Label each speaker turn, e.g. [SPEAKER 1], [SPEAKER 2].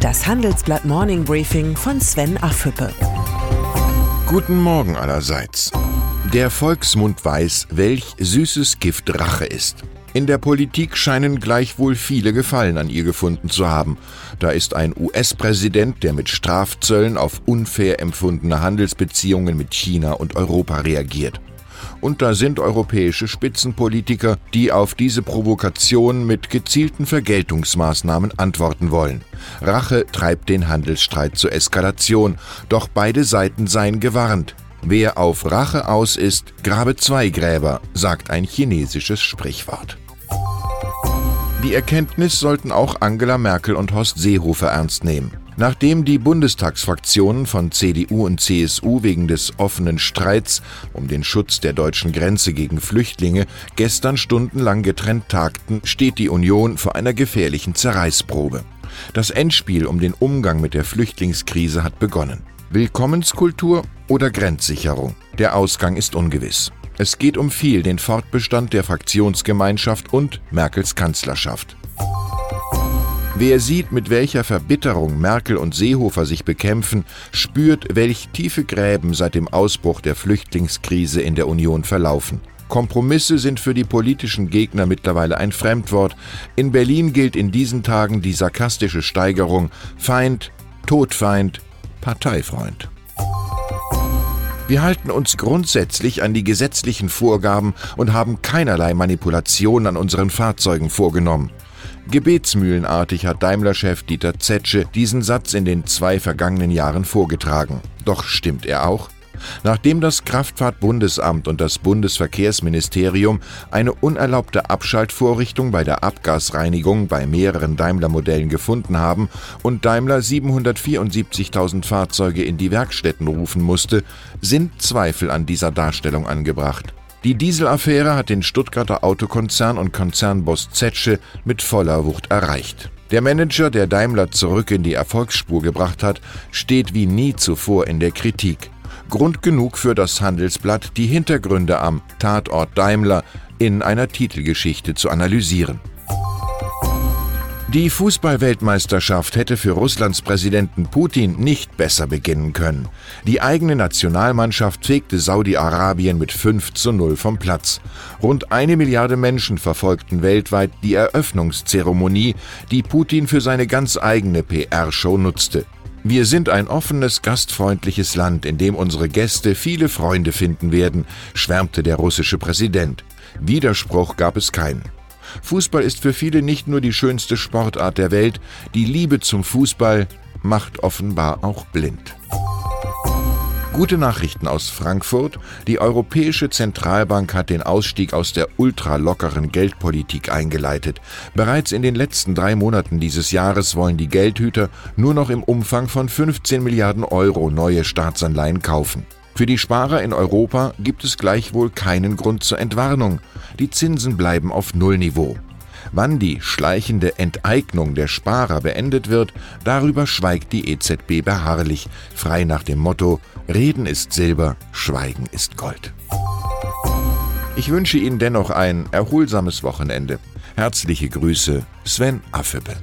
[SPEAKER 1] Das Handelsblatt Morning Briefing von Sven Affüppe.
[SPEAKER 2] Guten Morgen allerseits. Der Volksmund weiß, welch süßes Gift Rache ist. In der Politik scheinen gleichwohl viele Gefallen an ihr gefunden zu haben. Da ist ein US-Präsident, der mit Strafzöllen auf unfair empfundene Handelsbeziehungen mit China und Europa reagiert. Und da sind europäische Spitzenpolitiker, die auf diese Provokation mit gezielten Vergeltungsmaßnahmen antworten wollen. Rache treibt den Handelsstreit zur Eskalation, doch beide Seiten seien gewarnt. Wer auf Rache aus ist, grabe zwei Gräber, sagt ein chinesisches Sprichwort. Die Erkenntnis sollten auch Angela Merkel und Horst Seehofer ernst nehmen. Nachdem die Bundestagsfraktionen von CDU und CSU wegen des offenen Streits um den Schutz der deutschen Grenze gegen Flüchtlinge gestern stundenlang getrennt tagten, steht die Union vor einer gefährlichen Zerreißprobe. Das Endspiel um den Umgang mit der Flüchtlingskrise hat begonnen. Willkommenskultur oder Grenzsicherung? Der Ausgang ist ungewiss. Es geht um viel den Fortbestand der Fraktionsgemeinschaft und Merkels Kanzlerschaft. Wer sieht, mit welcher Verbitterung Merkel und Seehofer sich bekämpfen, spürt, welch tiefe Gräben seit dem Ausbruch der Flüchtlingskrise in der Union verlaufen. Kompromisse sind für die politischen Gegner mittlerweile ein Fremdwort. In Berlin gilt in diesen Tagen die sarkastische Steigerung Feind, Todfeind, Parteifreund. Wir halten uns grundsätzlich an die gesetzlichen Vorgaben und haben keinerlei Manipulationen an unseren Fahrzeugen vorgenommen. Gebetsmühlenartig hat Daimler-Chef Dieter Zetsche diesen Satz in den zwei vergangenen Jahren vorgetragen. Doch stimmt er auch? Nachdem das Kraftfahrtbundesamt und das Bundesverkehrsministerium eine unerlaubte Abschaltvorrichtung bei der Abgasreinigung bei mehreren Daimler-Modellen gefunden haben und Daimler 774.000 Fahrzeuge in die Werkstätten rufen musste, sind Zweifel an dieser Darstellung angebracht. Die Dieselaffäre hat den Stuttgarter Autokonzern und Konzernboss Zetsche mit voller Wucht erreicht. Der Manager, der Daimler zurück in die Erfolgsspur gebracht hat, steht wie nie zuvor in der Kritik. Grund genug für das Handelsblatt, die Hintergründe am Tatort Daimler in einer Titelgeschichte zu analysieren. Die Fußballweltmeisterschaft hätte für Russlands Präsidenten Putin nicht besser beginnen können. Die eigene Nationalmannschaft fegte Saudi-Arabien mit 5 zu 0 vom Platz. Rund eine Milliarde Menschen verfolgten weltweit die Eröffnungszeremonie, die Putin für seine ganz eigene PR-Show nutzte. Wir sind ein offenes, gastfreundliches Land, in dem unsere Gäste viele Freunde finden werden, schwärmte der russische Präsident. Widerspruch gab es keinen. Fußball ist für viele nicht nur die schönste Sportart der Welt, die Liebe zum Fußball macht offenbar auch blind. Gute Nachrichten aus Frankfurt. Die Europäische Zentralbank hat den Ausstieg aus der ultralockeren Geldpolitik eingeleitet. Bereits in den letzten drei Monaten dieses Jahres wollen die Geldhüter nur noch im Umfang von 15 Milliarden Euro neue Staatsanleihen kaufen. Für die Sparer in Europa gibt es gleichwohl keinen Grund zur Entwarnung. Die Zinsen bleiben auf Nullniveau. Wann die schleichende Enteignung der Sparer beendet wird, darüber schweigt die EZB beharrlich, frei nach dem Motto Reden ist Silber, Schweigen ist Gold. Ich wünsche Ihnen dennoch ein erholsames Wochenende. Herzliche Grüße, Sven Affebe.